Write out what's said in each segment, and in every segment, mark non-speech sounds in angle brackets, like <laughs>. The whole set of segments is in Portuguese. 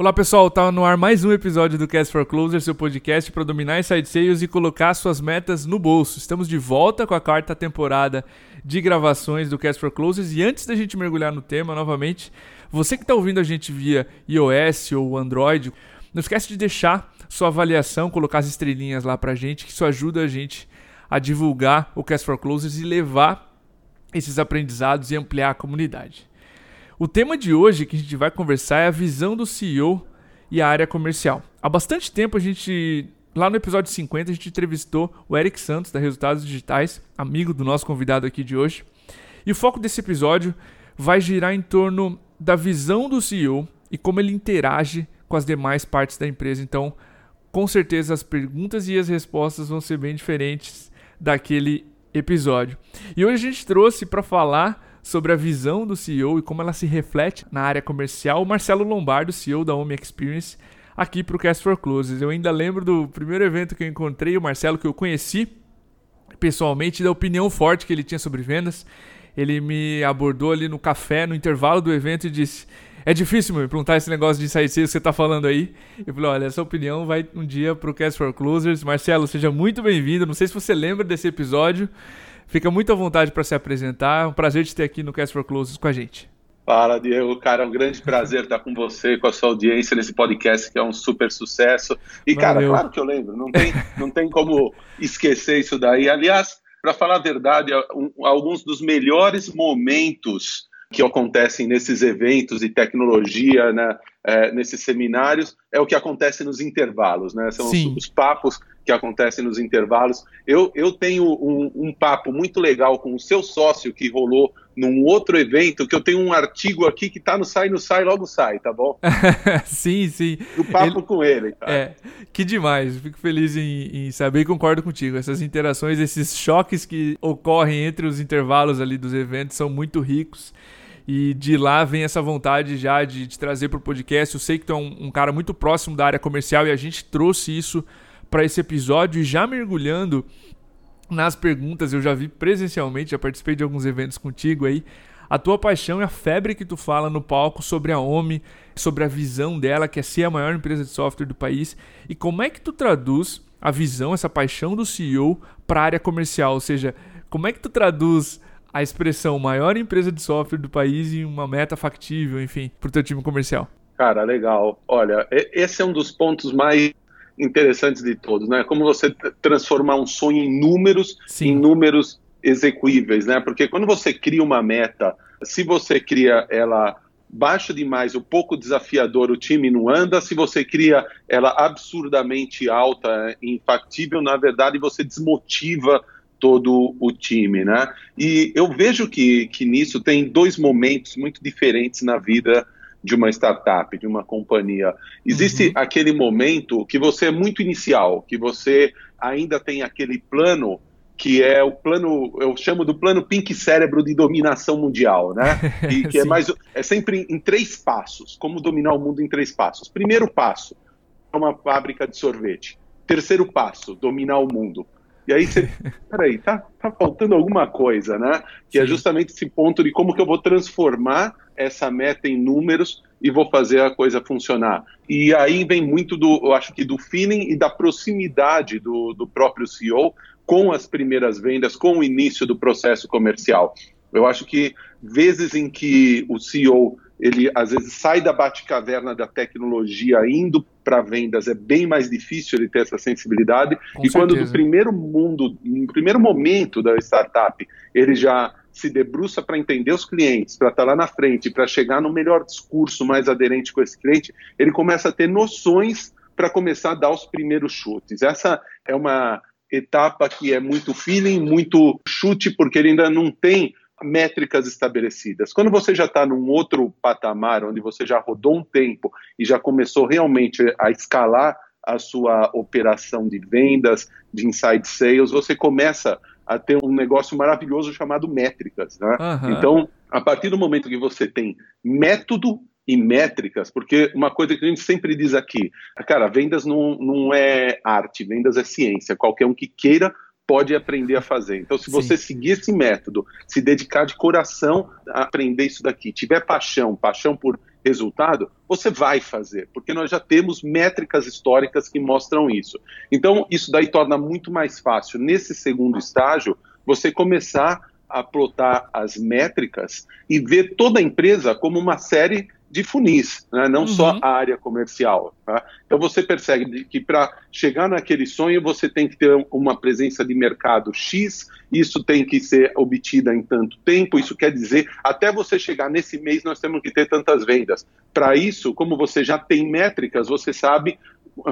Olá pessoal, tá no ar mais um episódio do Cast for Closer, seu podcast para dominar inside sales e colocar suas metas no bolso. Estamos de volta com a quarta temporada de gravações do Cast for Closers e antes da gente mergulhar no tema novamente, você que está ouvindo a gente via iOS ou Android, não esquece de deixar sua avaliação, colocar as estrelinhas lá pra gente, que isso ajuda a gente a divulgar o Cast for Closers e levar esses aprendizados e ampliar a comunidade. O tema de hoje que a gente vai conversar é a visão do CEO e a área comercial. Há bastante tempo a gente, lá no episódio 50, a gente entrevistou o Eric Santos da Resultados Digitais, amigo do nosso convidado aqui de hoje. E o foco desse episódio vai girar em torno da visão do CEO e como ele interage com as demais partes da empresa. Então, com certeza as perguntas e as respostas vão ser bem diferentes daquele episódio. E hoje a gente trouxe para falar sobre a visão do CEO e como ela se reflete na área comercial, o Marcelo Lombardo, CEO da Home Experience, aqui para o Cast for Closes. Eu ainda lembro do primeiro evento que eu encontrei o Marcelo, que eu conheci pessoalmente, da opinião forte que ele tinha sobre vendas. Ele me abordou ali no café, no intervalo do evento, e disse: É difícil me perguntar esse negócio de sair que você está falando aí. Eu falei: Olha, essa opinião vai um dia para o Cast for Closers. Marcelo, seja muito bem-vindo. Não sei se você lembra desse episódio. Fica muito à vontade para se apresentar. É um prazer te ter aqui no Cast for Closes com a gente. Fala, Diego. Cara, é um grande prazer estar com você, com a sua audiência nesse podcast que é um super sucesso. E, Valeu. cara, claro que eu lembro, não tem, não tem como esquecer isso daí. Aliás, para falar a verdade, um, alguns dos melhores momentos que acontecem nesses eventos de tecnologia, né, é, nesses seminários, é o que acontece nos intervalos, né? São os, os, papos que acontecem nos intervalos. Eu, eu tenho um, um, papo muito legal com o seu sócio que rolou num outro evento, que eu tenho um artigo aqui que tá no sai, no sai, logo sai, tá bom? <laughs> sim, sim. O papo ele, com ele. Cara. É, que demais. Fico feliz em, em saber e concordo contigo. Essas interações, esses choques que ocorrem entre os intervalos ali dos eventos são muito ricos. E de lá vem essa vontade já de, de trazer para o podcast. Eu sei que tu é um, um, cara muito próximo da área comercial e a gente trouxe isso para esse episódio. E já mergulhando nas perguntas, eu já vi presencialmente, já participei de alguns eventos contigo aí. A tua paixão e a febre que tu fala no palco sobre a OMI, sobre a visão dela, que é ser a maior empresa de software do país. E como é que tu traduz a visão, essa paixão do CEO para a área comercial? Ou seja, como é que tu traduz a expressão maior empresa de software do país em uma meta factível, enfim, para o teu time comercial? Cara, legal. Olha, esse é um dos pontos mais interessantes de todos, né? Como você transformar um sonho em números, Sim. em números execuíveis, né? Porque quando você cria uma meta, se você cria ela baixa demais, o pouco desafiador, o time não anda. Se você cria ela absurdamente alta, infactível, na verdade você desmotiva todo o time, né? E eu vejo que, que nisso tem dois momentos muito diferentes na vida de uma startup, de uma companhia. Existe uhum. aquele momento que você é muito inicial, que você ainda tem aquele plano que é o plano, eu chamo do plano pink cérebro de dominação mundial, né? <laughs> E que é mais é sempre em, em três passos, como dominar o mundo em três passos. Primeiro passo, uma fábrica de sorvete. Terceiro passo, dominar o mundo. E aí você, <laughs> peraí, tá, tá faltando alguma coisa, né? Que é Sim. é justamente esse ponto de como que eu vou transformar essa meta em números e vou fazer a coisa funcionar. E aí vem muito do, eu acho que do feeling e da proximidade do, do próprio CEO com as primeiras vendas, com o início do processo comercial. Eu acho que vezes em que o CEO ele às vezes sai da bate-caverna da tecnologia indo para vendas é bem mais difícil ele ter essa sensibilidade Com e certeza. quando no primeiro mundo no primeiro momento da startup ele já se debruça para entender os clientes, para estar tá lá na frente, para chegar no melhor discurso mais aderente com esse cliente, ele começa a ter noções para começar a dar os primeiros chutes. Essa é uma etapa que é muito feeling, muito chute, porque ele ainda não tem métricas estabelecidas. Quando você já está num outro patamar, onde você já rodou um tempo e já começou realmente a escalar a sua operação de vendas, de inside sales, você começa a ter um negócio maravilhoso chamado métricas. Né? Uhum. Então, a partir do momento que você tem método e métricas, porque uma coisa que a gente sempre diz aqui, cara, vendas não, não é arte, vendas é ciência. Qualquer um que queira pode aprender a fazer. Então, se você Sim. seguir esse método, se dedicar de coração a aprender isso daqui, tiver paixão, paixão por resultado, você vai fazer, porque nós já temos métricas históricas que mostram isso. Então, isso daí torna muito mais fácil, nesse segundo estágio, você começar a plotar as métricas e ver toda a empresa como uma série de funis, né? não uhum. só a área comercial. Tá? Então você percebe que para chegar naquele sonho você tem que ter uma presença de mercado X, isso tem que ser obtida em tanto tempo, isso quer dizer, até você chegar nesse mês nós temos que ter tantas vendas. Para isso, como você já tem métricas, você sabe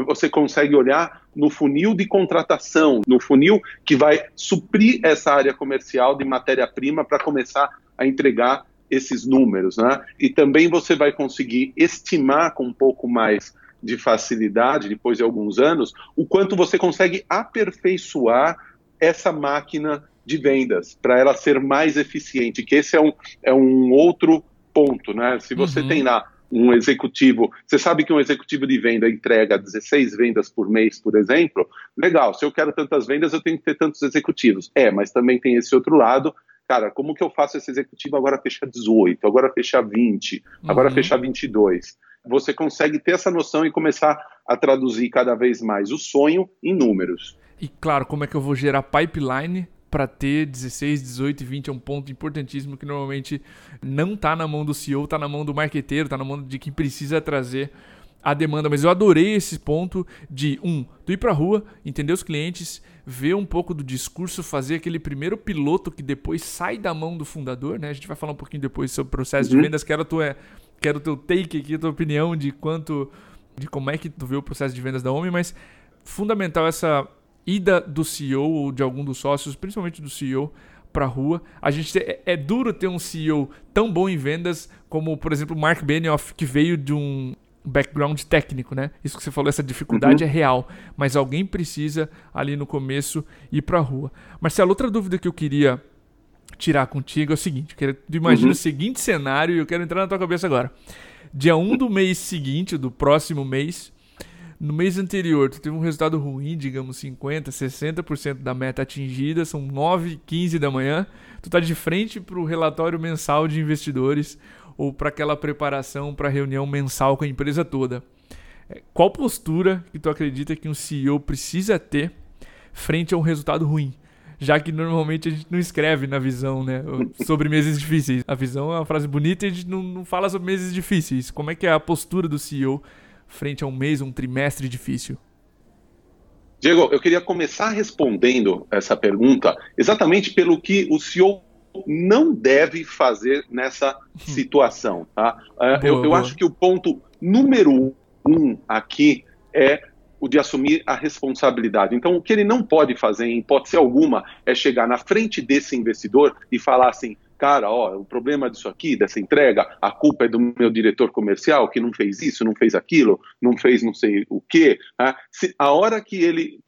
você consegue olhar no funil de contratação, no funil que vai suprir essa área comercial de matéria-prima para começar a entregar esses números, né? E também você vai conseguir estimar com um pouco mais de facilidade, depois de alguns anos, o quanto você consegue aperfeiçoar essa máquina de vendas para ela ser mais eficiente, que esse é um, é um outro ponto, né? Se você uhum. tem lá um executivo, você sabe que um executivo de venda entrega 16 vendas por mês, por exemplo, legal, se eu quero tantas vendas, eu tenho que ter tantos executivos. É, mas também tem esse outro lado, cara, como que eu faço esse executivo agora fechar 18, agora fechar 20, agora uhum. fechar 22? Você consegue ter essa noção e começar a traduzir cada vez mais o sonho em números. E claro, como é que eu vou gerar pipeline para ter 16, 18 e 20 é um ponto importantíssimo que normalmente não está na mão do CEO, está na mão do marqueteiro, está na mão de quem precisa trazer a demanda. Mas eu adorei esse ponto de um, tu ir para a rua, entender os clientes, ver um pouco do discurso, fazer aquele primeiro piloto que depois sai da mão do fundador, né? A gente vai falar um pouquinho depois sobre o processo uhum. de vendas. Quero, tua, quero teu take aqui, a tua opinião de quanto, de como é que tu vê o processo de vendas da Homem, mas fundamental essa ida do CEO ou de algum dos sócios, principalmente do CEO, para a rua. A gente é, é, duro ter um CEO tão bom em vendas como, por exemplo, Mark Benioff, que veio de um background técnico, né? Isso que você falou, essa dificuldade uhum. é real, mas alguém precisa ali no começo ir para a rua. Marcelo, outra dúvida que eu queria tirar contigo é o seguinte, eu imagina uhum. o seguinte cenário e eu quero entrar na tua cabeça agora. Dia 1 do mês seguinte, do próximo mês, no mês anterior tu teve um resultado ruim, digamos 50, 60% da meta atingida, são 9, 15 da manhã, tu tá de frente para o relatório mensal de investidores ou para aquela preparação para reunião mensal com a empresa toda. É, qual postura que tu acredita que um CEO precisa ter frente a um resultado ruim? Já que normalmente a gente não escreve na visão, né? Sobre meses difíceis. A visão é uma frase bonita e a gente não, não fala sobre meses difíceis. Como é que é a postura do CEO frente a um mês, um trimestre difícil? Diego, eu queria começar respondendo essa pergunta exatamente pelo que o CEO não deve fazer nessa situação. Tá? É, eu, eu acho que o ponto número um aqui é o de assumir a responsabilidade. Então, o que ele não pode fazer, em hipótese alguma, é chegar na frente desse investidor e falar assim: cara, ó, o problema disso aqui, dessa entrega, a culpa é do meu diretor comercial que não fez isso, não fez aquilo, não fez não sei o quê. Né? Se, a hora que ele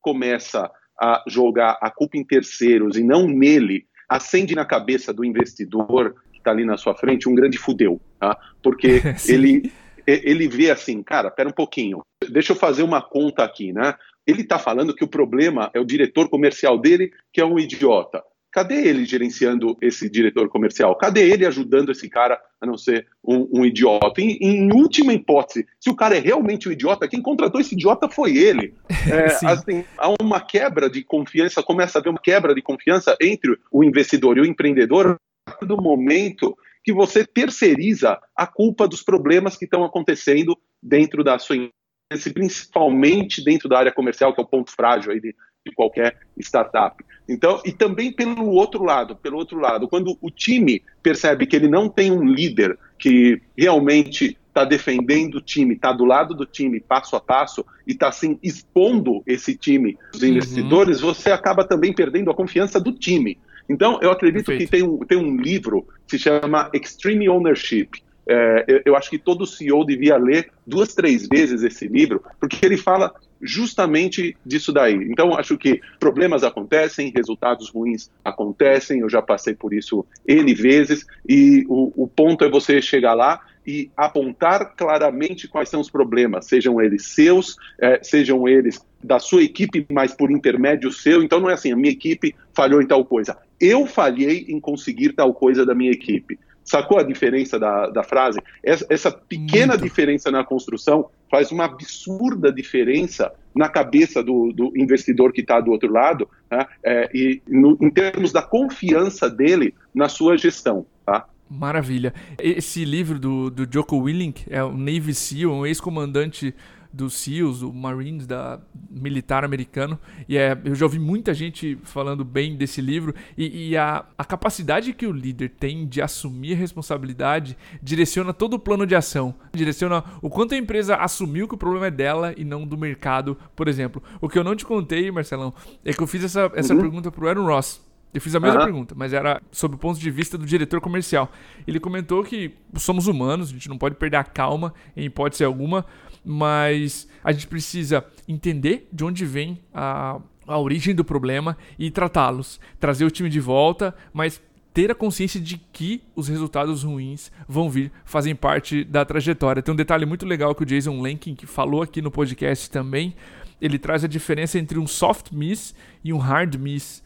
começa a jogar a culpa em terceiros e não nele, acende na cabeça do investidor que está ali na sua frente um grande fudeu, tá? Porque <laughs> ele, ele vê assim, cara, pera um pouquinho, deixa eu fazer uma conta aqui, né? Ele está falando que o problema é o diretor comercial dele, que é um idiota. Cadê ele gerenciando esse diretor comercial? Cadê ele ajudando esse cara a não ser um, um idiota? Em, em, última hipótese, se o cara é realmente um idiota, quem contratou esse idiota foi ele. <laughs> É, assim, há uma quebra de confiança, começa a haver uma quebra de confiança entre o investidor e o empreendedor do momento que você terceiriza a culpa dos problemas que estão acontecendo dentro da sua empresa, principalmente dentro da área comercial, que é o ponto frágil aí de, de qualquer startup. Então, e também pelo outro lado, pelo outro lado, quando o time percebe que ele não tem um líder que realmente está defendendo o time, está do lado do time passo a passo e está assim expondo esse time dos uhum. investidores, uhum. você acaba também perdendo a confiança do time. Então, eu acredito Perfeito. que tem um, tem um livro que se chama Extreme Ownership. É, eu, eu acho que todo CEO devia ler duas, três vezes esse livro, porque ele fala justamente disso daí. Então, acho que problemas acontecem, resultados ruins acontecem, eu já passei por isso N vezes, e o, o ponto é você chegar lá e apontar claramente quais são os problemas, sejam eles seus, é, sejam eles da sua equipe, mas por intermédio seu. Então, não é assim, a minha equipe falhou em tal coisa. Eu falhei em conseguir tal coisa da minha equipe. Sacou a diferença da, da frase? Essa, essa pequena Muito. diferença na construção faz uma absurda diferença na cabeça do, do investidor que está do outro lado, né? é, e no, em termos da confiança dele na sua gestão. Tá? Maravilha. Esse livro do, do Joko Willink é o Navy SEAL, um ex-comandante dos SEALs, o Marines da militar americano. E é, eu já ouvi muita gente falando bem desse livro. E, e a, a capacidade que o líder tem de assumir a responsabilidade direciona todo o plano de ação. Direciona o quanto a empresa assumiu que o problema é dela e não do mercado, por exemplo. O que eu não te contei, Marcelão, é que eu fiz essa, essa uhum. pergunta pro Aaron Ross. Eu fiz a mesma uhum. pergunta, mas era sob o ponto de vista do diretor comercial. Ele comentou que somos humanos, a gente não pode perder a calma em hipótese alguma, mas a gente precisa entender de onde vem a, a origem do problema e tratá-los. Trazer o time de volta, mas ter a consciência de que os resultados ruins vão vir, fazem parte da trajetória. Tem um detalhe muito legal que o Jason Lankin que falou aqui no podcast também. Ele traz a diferença entre um soft miss e um hard miss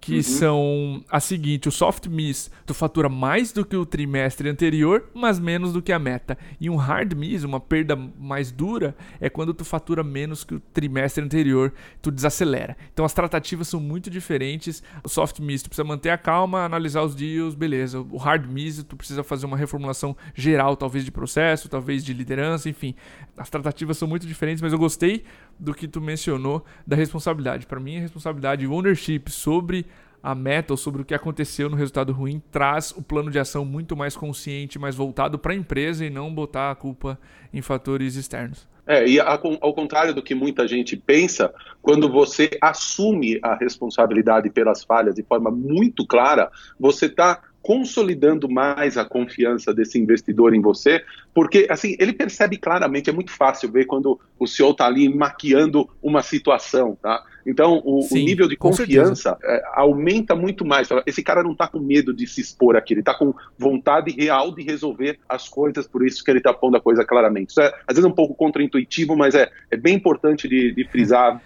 que uhum. são a seguinte: o soft miss, tu fatura mais do que o trimestre anterior, mas menos do que a meta. E um hard miss, uma perda mais dura, é quando tu fatura menos que o trimestre anterior, tu desacelera. Então as tratativas são muito diferentes. O soft miss, tu precisa manter a calma, analisar os deals, beleza. O hard miss, tu precisa fazer uma reformulação geral, talvez de processo, talvez de liderança, enfim. As tratativas são muito diferentes, mas eu gostei do que tu mencionou da responsabilidade. Para mim, a responsabilidade, ownership sobre a meta ou sobre o que aconteceu no resultado ruim traz o plano de ação muito mais consciente, mais voltado para a empresa e não botar a culpa em fatores externos. É, e ao contrário do que muita gente pensa, quando você assume a responsabilidade pelas falhas de forma muito clara, você está consolidando mais a confiança desse investidor em você, porque assim ele percebe claramente, é muito fácil ver quando o CEO está ali maquiando uma situação, tá? Então o, Sim, o nível de confiança é, aumenta muito mais. Esse cara não está com medo de se expor aqui, ele está com vontade real de resolver as coisas, por isso que ele está pondo a coisa claramente. Isso é às vezes um pouco contraintuitivo, mas é, é bem importante de, de frisar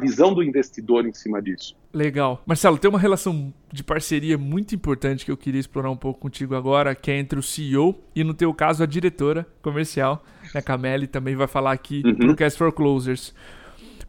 visão do investidor em cima disso. Legal. Marcelo, tem uma relação de parceria muito importante que eu queria explorar um pouco contigo agora, que é entre o CEO e, no teu caso, a diretora comercial. A Cameli também vai falar aqui uhum. no Cast for Closers.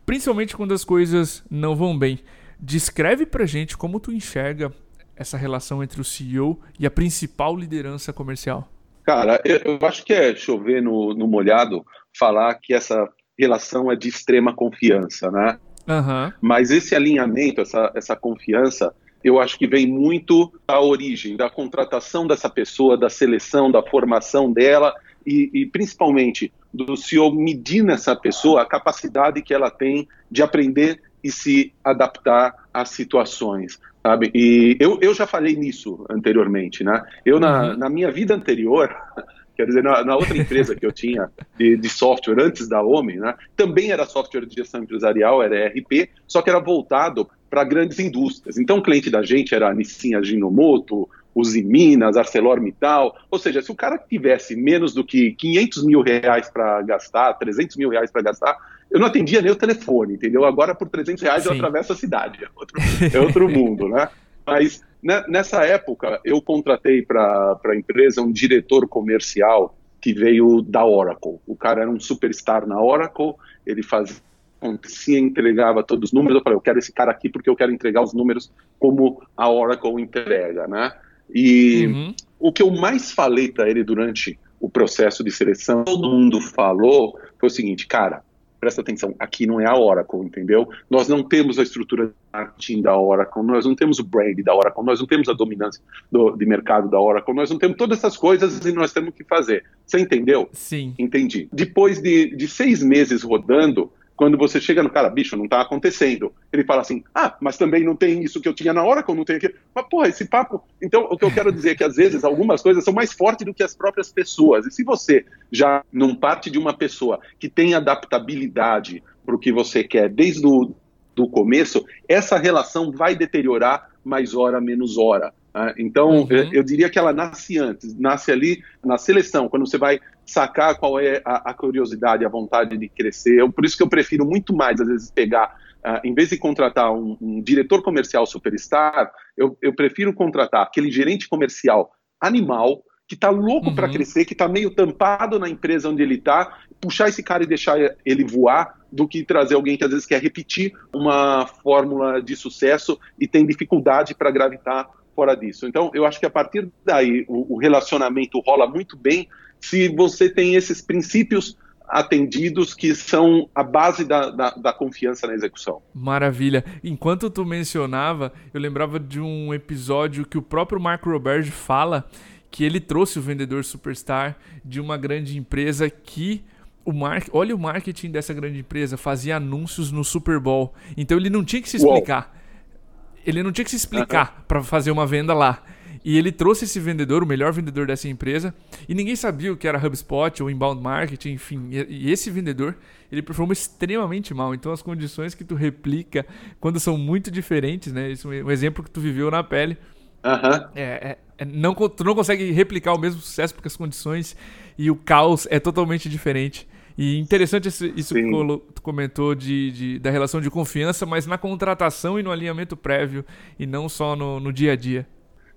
Principalmente quando as coisas não vão bem. Descreve pra gente como tu enxerga essa relação entre o CEO e a principal liderança comercial. Cara, eu acho que é chover no, no molhado falar que essa relação é de extrema confiança, né? Uhum. Mas esse alinhamento, essa, essa confiança, eu acho que vem muito da origem, da contratação dessa pessoa, da seleção, da formação dela e, e, principalmente do senhor medir nessa pessoa a capacidade que ela tem de aprender e se adaptar às situações, sabe? E eu, eu já falei nisso anteriormente, né? Eu, na, uhum. na minha vida anterior, <laughs> Quer dizer, na, na outra empresa que eu tinha de, de, software antes da Homem, né, também era software de gestão empresarial, era ERP, só que era voltado para grandes indústrias. Então, o cliente da gente era a Nissin Ajinomoto, Uzi Minas, ArcelorMittal. Ou seja, se o cara tivesse menos do que 500 mil reais para gastar, 300 mil reais para gastar, eu não atendia nem o telefone, entendeu? Agora, por 300 reais, Sim. eu atravesso a cidade. É outro, <laughs> é outro mundo, né? Mas né, nessa época, eu contratei para a empresa um diretor comercial que veio da Oracle. O cara era um superstar na Oracle, ele fazia acontecia, entregava todos os números. Eu falei, eu quero esse cara aqui porque eu quero entregar os números como a Oracle entrega, né? E uhum. o que eu mais falei para ele durante o processo de seleção, todo mundo falou, foi o seguinte, cara, presta atenção, aqui não é a Oracle, entendeu? Nós não temos a estrutura de marketing da Oracle, nós não temos o brand da Oracle, nós não temos a dominância do, de mercado da Oracle, nós não temos todas essas coisas e nós temos que fazer. Você entendeu? Sim. Entendi. Depois de, de seis meses rodando, quando você chega no cara, bicho, não está acontecendo. Ele fala assim, ah, mas também não tem isso que eu tinha na hora, que eu não tenho aqui. Mas, porra, esse papo. Então, o que eu quero dizer é que às vezes algumas coisas são mais fortes do que as próprias pessoas. E se você já não parte de uma pessoa que tem adaptabilidade para o que você quer desde o do começo, essa relação vai deteriorar mais hora, menos hora. Né? Então, uhum. eu, eu, diria que ela nasce antes, nasce ali na seleção, quando você vai sacar qual é a, a curiosidade, a vontade de crescer. Eu, por isso que eu prefiro muito mais, às vezes, pegar, uh, em vez de contratar um, um diretor comercial superstar, eu, eu prefiro contratar aquele gerente comercial animal que está louco uhum. para crescer, que está meio tampado na empresa onde ele está, puxar esse cara e deixar ele voar, do que trazer alguém que às vezes quer repetir uma fórmula de sucesso e tem dificuldade para gravitar fora disso. Então, eu acho que a partir daí o, o relacionamento rola muito bem se você tem esses princípios atendidos que são a base da, da, da, confiança na execução. Maravilha. Enquanto tu mencionava, eu lembrava de um episódio que o próprio Marco Roberge fala que ele trouxe o vendedor superstar de uma grande empresa que o mar... olha o marketing dessa grande empresa, fazia anúncios no Super Bowl. Então ele não tinha que se explicar. Uou. Ele não tinha que se explicar para fazer uma venda lá. E ele trouxe esse vendedor, o melhor vendedor dessa empresa, e ninguém sabia o que era HubSpot ou inbound marketing, enfim. E esse vendedor, ele performa extremamente mal. Então as condições que tu replica quando são muito diferentes, né? Isso é um exemplo que tu viveu na pele. Uhum. É, é, não, tu não consegue replicar o mesmo sucesso porque as condições e o caos é totalmente diferente. E interessante isso, isso que tu comentou de, de, da relação de confiança, mas na contratação e no alinhamento prévio, e não só no, no dia a dia.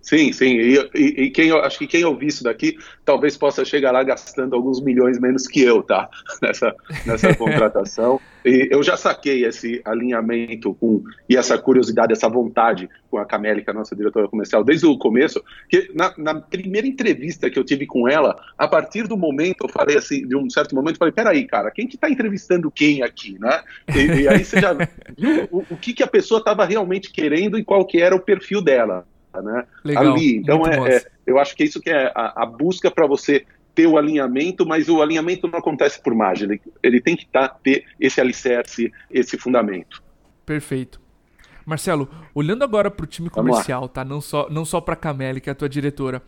Sim, sim. E, e, e, quem acho que quem ouvir isso daqui talvez possa chegar lá gastando alguns milhões menos que eu, tá? <laughs> Nessa, nessa <laughs> contratação. E eu já saquei esse alinhamento com e essa curiosidade, essa vontade com a Camélica, nossa diretora comercial, desde o começo. Que na, na, primeira entrevista que eu tive com ela, a partir do momento, eu falei assim, de um certo momento, eu falei: peraí, cara, quem que tá entrevistando quem aqui, né? E, e aí você já viu o, o que, que a pessoa estava realmente querendo e qual que era o perfil dela né? Legal, ali. Então, é, é, eu acho que é isso que é a, a busca para você ter o alinhamento, mas o alinhamento não acontece por mágica, ele, ele tem que tá, ter esse alicerce, esse fundamento. Perfeito. Marcelo, olhando agora para o time comercial, tá? Não só, não só para a Cameli, que é a tua diretora.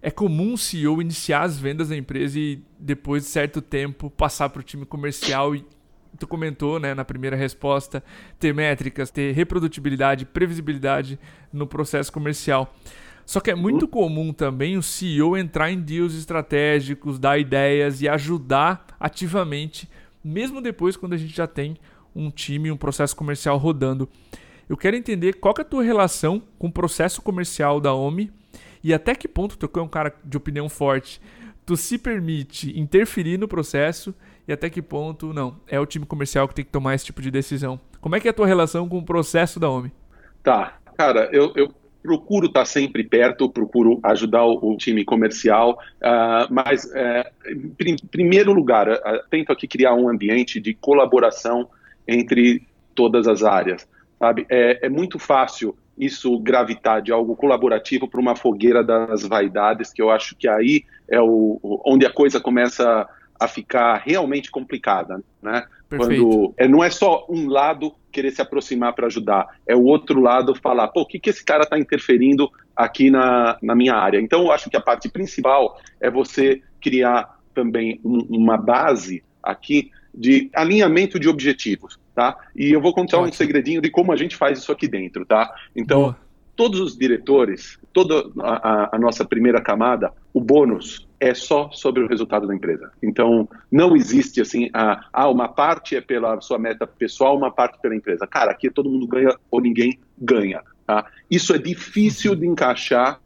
É comum o CEO iniciar as vendas da empresa e depois de certo tempo passar para o time comercial e tu comentou, né, na primeira resposta, ter métricas, ter reprodutibilidade, previsibilidade no processo comercial. Só que é muito comum também o CEO entrar em deals estratégicos, dar ideias e ajudar ativamente, mesmo depois quando a gente já tem um time, um processo comercial rodando. Eu quero entender qual que é a tua relação com o processo comercial da OMI e até que ponto tu é um cara de opinião forte. Tu se permite interferir no processo e até que ponto não. É o time comercial que tem que tomar esse tipo de decisão. Como é que é a tua relação com o processo da OMI? Tá, cara, eu, eu procuro estar sempre perto, procuro ajudar o, time comercial, uh, mas uh, em primeiro lugar, uh, tento aqui criar um ambiente de colaboração entre todas as áreas, sabe? É, é muito fácil isso gravitar de algo colaborativo para uma fogueira das vaidades, que eu acho que aí é o, onde a coisa começa a ficar realmente complicada, né? Perfeito. Quando é, não é só um lado querer se aproximar para ajudar, é o outro lado falar, pô, o que, que esse cara está interferindo aqui na, na minha área? Então, eu acho que a parte principal é você criar também um, uma base aqui de alinhamento de objetivos, tá? E eu vou contar Ótimo. um segredinho de como a gente faz isso aqui dentro, tá? Então, Boa. Todos os diretores, toda a, a nossa primeira camada, o bônus é só sobre o resultado da empresa. Então, não existe assim, ah, uma parte é pela sua meta pessoal, uma parte pela empresa. Cara, aqui todo mundo ganha ou ninguém ganha. Tá? Isso é difícil de encaixar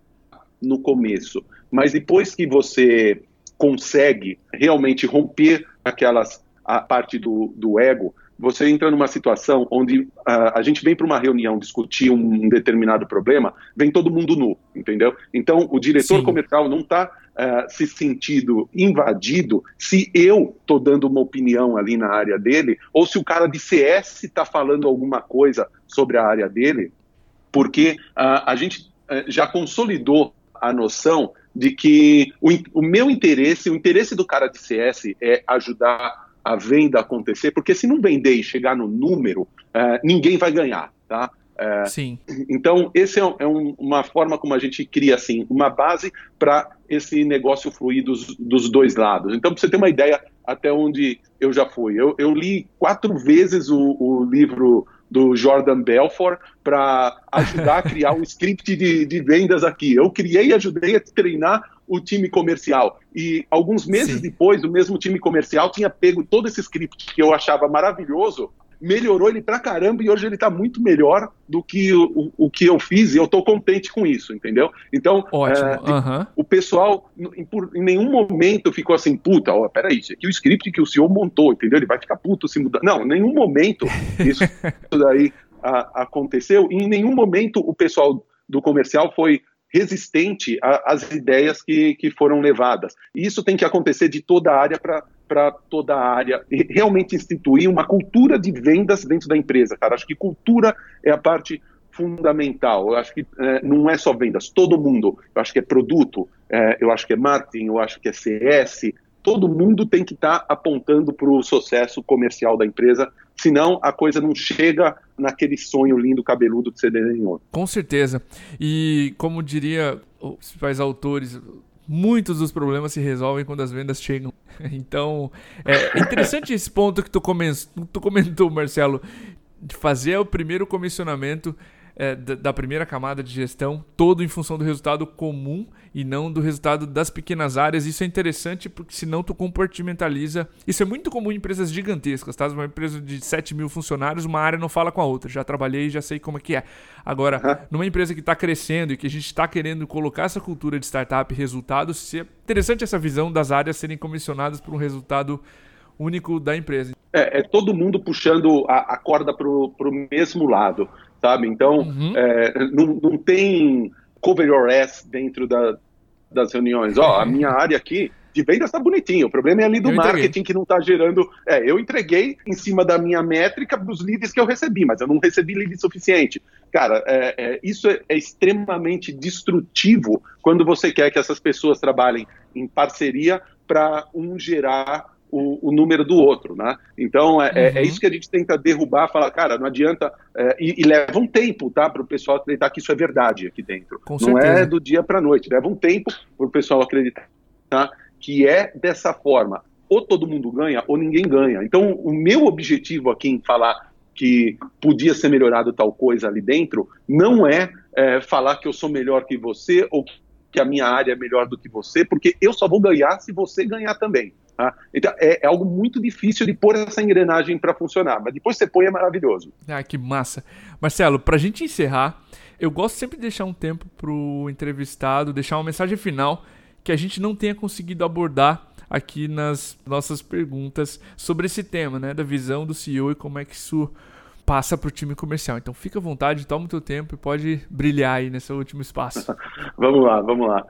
no começo, mas depois que você consegue realmente romper aquelas a parte do, do ego, você entra numa situação onde uh, a gente vem para uma reunião discutir um determinado problema, vem todo mundo nu, entendeu? Então, o diretor Sim. comercial não está uh, eh, se sentindo invadido se eu estou dando uma opinião ali na área dele, ou se o cara de CS está falando alguma coisa sobre a área dele, porque uh, a gente já consolidou a noção de que o, o meu interesse, o interesse do cara de CS é ajudar a venda acontecer, porque se não vender e chegar no número, é, ninguém vai ganhar, tá? É, Sim. Então, esse é, é um, uma forma como a gente cria assim uma base para esse negócio fluir dos, dos dois lados. Então, para você ter uma ideia até onde eu já fui, eu, eu li quatro vezes o, o livro do Jordan Belfort para ajudar a criar um <laughs> script de, de vendas aqui. Eu criei e ajudei a treinar o time comercial. E alguns meses Sim. depois, o mesmo time comercial tinha pego todo esse script que eu achava maravilhoso melhorou ele pra caramba e hoje ele tá muito melhor do que o, o, o que eu fiz e eu tô contente com isso, entendeu? Então, é, uhum. o pessoal em, por, em, nenhum momento ficou assim, puta, ó, peraí, isso aqui é o script que o senhor montou, entendeu? Ele vai ficar puto se mudar. Não, em nenhum momento <laughs> isso daí a, aconteceu e em nenhum momento o pessoal do comercial foi resistente às ideias que, que foram levadas. E isso tem que acontecer de toda a área para toda a área. E realmente instituir uma cultura de vendas dentro da empresa, cara. Acho que cultura é a parte fundamental. Eu acho que é, não é só vendas, todo mundo. Eu acho que é produto, é, eu acho que é marketing, eu acho que é CS. Todo mundo tem que estar tá apontando para o sucesso comercial da empresa senão a coisa não chega naquele sonho lindo cabeludo que você desenhou. Com certeza. E como diria os principais autores, muitos dos problemas se resolvem quando as vendas chegam. <laughs> Então, é interessante esse ponto que tu, tu comentou, Marcelo, de fazer o primeiro comissionamento é, da, primeira camada de gestão, todo em função do resultado comum e não do resultado das pequenas áreas. Isso é interessante porque senão tu compartimentaliza. Isso é muito comum em empresas gigantescas, tá? Uma empresa de 7 mil funcionários, uma área não fala com a outra. Já trabalhei e já sei como é que é. Agora, numa empresa que está crescendo e que a gente está querendo colocar essa cultura de startup resultados, é interessante essa visão das áreas serem comissionadas por um resultado único da empresa. É, é todo mundo puxando a, a corda para o mesmo lado sabe? Então, uhum. é, não, não tem cover your ass dentro da, das reuniões. Ó, oh, a minha área aqui de vendas está bonitinho, o problema é ali do eu marketing entreguei. que não está gerando. É, eu entreguei em cima da minha métrica dos leads que eu recebi, mas eu não recebi leads suficiente. Cara, é, é, isso é, é, extremamente destrutivo quando você quer que essas pessoas trabalhem em parceria para um gerar o, o, número do outro, né? Então é, uhum. é, é, uhum. isso que a gente tenta derrubar, falar, cara, não adianta é, e, e, leva um tempo, tá, para o pessoal acreditar que isso é verdade aqui dentro. Com não é certeza. é do dia para noite, leva um tempo para o pessoal acreditar tá, que é dessa forma. Ou todo mundo ganha ou ninguém ganha. Então o meu objetivo aqui em falar que podia ser melhorado tal coisa ali dentro não é, é falar que eu sou melhor que você ou que a minha área é melhor do que você, porque eu só vou ganhar se você ganhar também. Tá? Então, é, é, algo muito difícil de pôr essa engrenagem para funcionar, mas depois você põe é maravilhoso. Ah, que massa. Marcelo, para a gente encerrar, eu gosto sempre de deixar um tempo para o entrevistado, deixar uma mensagem final que a gente não tenha conseguido abordar aqui nas nossas perguntas sobre esse tema, né, da visão do CEO e como é que isso passa para o time comercial. Então fica à vontade, toma o teu tempo e pode brilhar aí nesse último espaço. <laughs> vamos lá, vamos lá.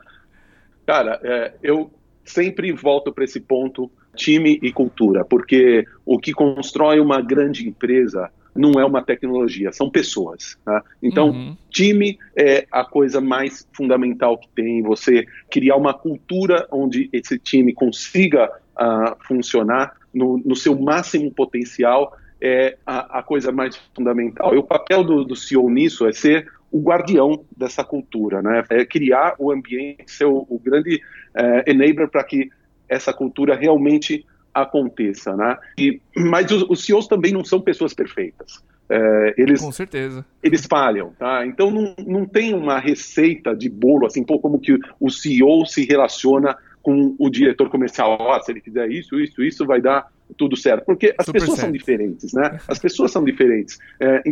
Cara, é, eu sempre volto para esse ponto time e cultura, porque o que constrói uma grande empresa não é uma tecnologia, são pessoas. Tá? Então, uhum. time é a coisa mais fundamental que tem. Você criar uma cultura onde esse time consiga uh, funcionar no, no, seu máximo potencial é a, a, coisa mais fundamental. E o papel do, do CEO nisso é ser o guardião dessa cultura, né? É criar o ambiente, ser o, o grande é, enabler para que essa cultura realmente aconteça, né? E, mas os, os CEOs também não são pessoas perfeitas. É, eles, Com certeza. Eles falham, tá? Então não, não tem uma receita de bolo, assim, pô, como que o CEO se relaciona com o diretor comercial. Ah, se ele fizer isso, isso, isso, vai dar tudo certo. Porque as Super pessoas certo. são diferentes, né? <laughs> As pessoas são diferentes. É,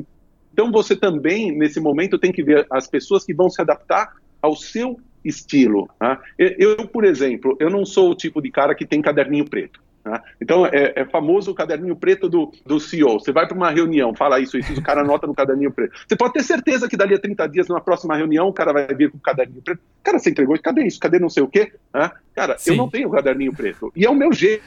então você também, nesse momento, tem que ver as pessoas que vão se adaptar ao seu estilo. Tá? Eu, por exemplo, eu não sou o tipo de cara que tem caderninho preto. Tá? Então, é, é, famoso o caderninho preto do, do CEO. Você vai para uma reunião, fala isso, isso, o cara anota no caderninho preto. Você pode ter certeza que dali a 30 dias, numa próxima reunião, o cara vai vir com o caderninho preto. Cara, você entregou, cadê isso? Cadê não sei o quê? Cara, Sim. eu não tenho caderninho preto. E é o meu jeito.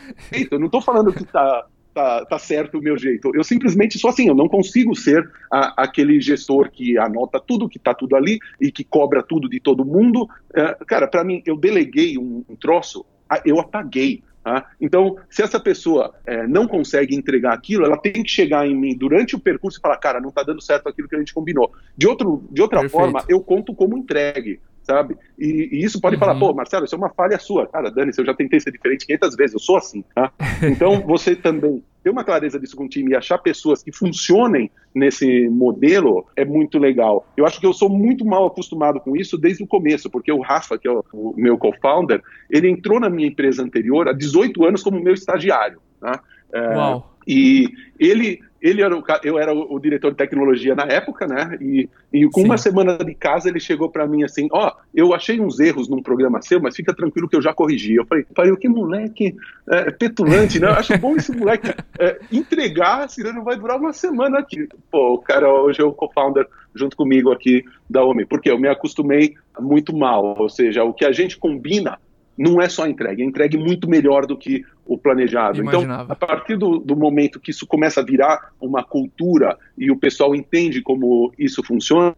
Eu não estou falando que está tá, tá certo o meu jeito. Eu simplesmente sou assim, eu não consigo ser a, aquele gestor que anota tudo, que tá tudo ali e que cobra tudo de todo mundo. É, cara, para mim, eu deleguei um, um troço, eu apaguei. Tá? Então, se essa pessoa é, não consegue entregar aquilo, ela tem que chegar em mim durante o percurso e falar, cara, não está dando certo aquilo que a gente combinou. De, outro, de outra Perfeito. forma, eu conto como entregue sabe? E, e isso pode uhum. falar, pô, Marcelo, isso é uma falha sua. Cara, Dani, eu já tentei ser diferente 500 vezes, eu sou assim, tá? <laughs> Então, você também ter uma clareza disso com o time e achar pessoas que funcionem nesse modelo é muito legal. Eu acho que eu sou muito mal acostumado com isso desde o começo, porque o Rafa, que é o, o meu co-founder, ele entrou na minha empresa anterior há 18 anos como meu estagiário, tá? É, E ele, ele era o, eu era o, o, diretor de tecnologia na época, né? E, e com Sim. uma semana de casa ele chegou para mim assim: Ó, oh, eu achei uns erros num programa seu, mas fica tranquilo que eu já corrigi. Eu falei: Pai, que moleque é, petulante, né? Eu acho bom esse moleque é, entregar, senão não vai durar uma semana aqui. Pô, o cara hoje é o co-founder junto comigo aqui da OMI, porque eu me acostumei muito mal. Ou seja, o que a gente combina não é só entregue, é entregue muito melhor do que o planejado. Então, a partir do, do, momento que isso começa a virar uma cultura e o pessoal entende como isso funciona,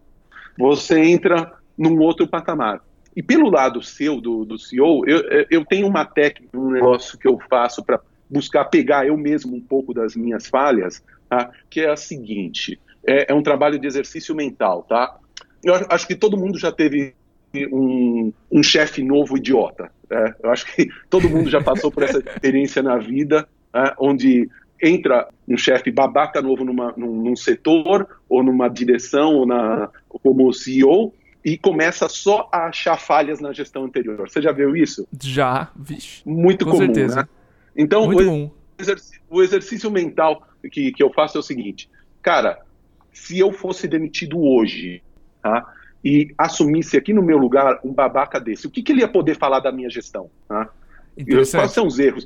você entra num outro patamar. E pelo lado seu, do, do CEO, eu, eu tenho uma técnica, um negócio que eu faço para buscar pegar eu mesmo um pouco das minhas falhas, tá? que é a seguinte: é, é um trabalho de exercício mental, tá? Eu acho que todo mundo já teve um, um chefe novo idiota. É, eu acho que <laughs> todo mundo já passou por essa experiência na vida, é, onde entra um chefe babaca novo numa, num, num, setor, ou numa direção, ou na, como CEO, e começa só a achar falhas na gestão anterior. Você já viu isso? Já, vixe. Muito Com comum, certeza. né? Então, Muito o, exercício, o exercício mental que, que eu faço é o seguinte, cara, se eu fosse demitido hoje, tá? E assumisse aqui no meu lugar um babaca desse, o que, que ele ia poder falar da minha gestão? Tá? Quais são os erros?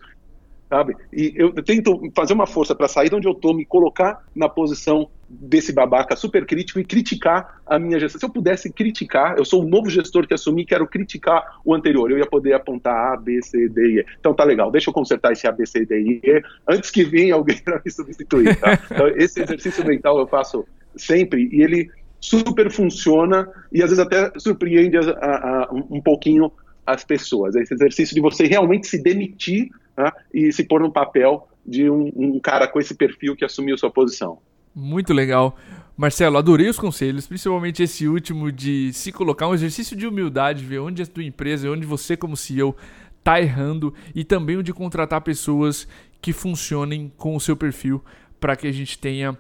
Sabe? E eu tento fazer uma força para sair de onde eu estou, me colocar na posição desse babaca super crítico e criticar a minha gestão. Se eu pudesse criticar, eu sou o novo gestor que assumi, quero criticar o anterior. Eu ia poder apontar A, B, C, D e. Então tá legal, deixa eu consertar esse A, B, C, D e E antes que venha alguém <laughs> para me substituir. Tá? Então, esse exercício mental eu faço sempre e ele super funciona e às vezes até surpreende a, a, um pouquinho as pessoas. Esse exercício de você realmente se demitir né, e se pôr no papel de um, um, cara com esse perfil que assumiu sua posição. Muito legal. Marcelo, adorei os conselhos, principalmente esse último de se colocar um exercício de humildade, ver onde a tua empresa, onde você como CEO está errando e também o de contratar pessoas que funcionem com o seu perfil para que a gente tenha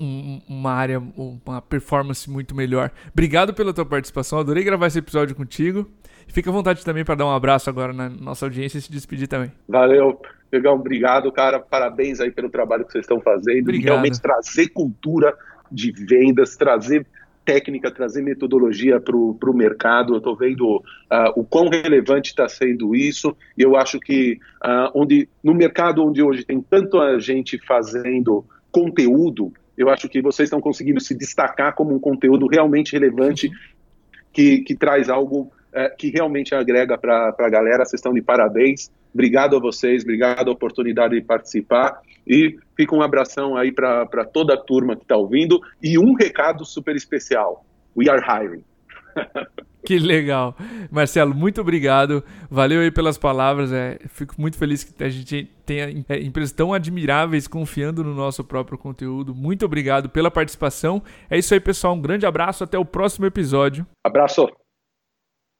um, uma área, uma performance muito melhor. Obrigado pela tua participação, adorei gravar esse episódio contigo. Fica à vontade também para dar um abraço agora na nossa audiência e se despedir também. Valeu, legal, obrigado, cara. Parabéns aí pelo trabalho que vocês estão fazendo. Obrigado. Realmente trazer cultura de vendas, trazer técnica, trazer metodologia para o mercado. Eu estou vendo uh, o quão relevante está sendo isso. E eu acho que uh, onde, no mercado onde hoje tem tanta gente fazendo conteúdo, eu acho que vocês estão conseguindo se destacar como um conteúdo realmente relevante que, que traz algo é, que realmente agrega para a galera. Vocês estão de parabéns. Obrigado a vocês, obrigado a oportunidade de participar. E fica um abração aí para toda a turma que está ouvindo. E um recado super especial: We are hiring. <laughs> Que legal. Marcelo, muito obrigado. Valeu aí pelas palavras. É, fico muito feliz que a gente tenha é, empresas tão admiráveis confiando no nosso próprio conteúdo. Muito obrigado pela participação. É isso aí, pessoal. Um grande abraço. Até o próximo episódio. Abraço.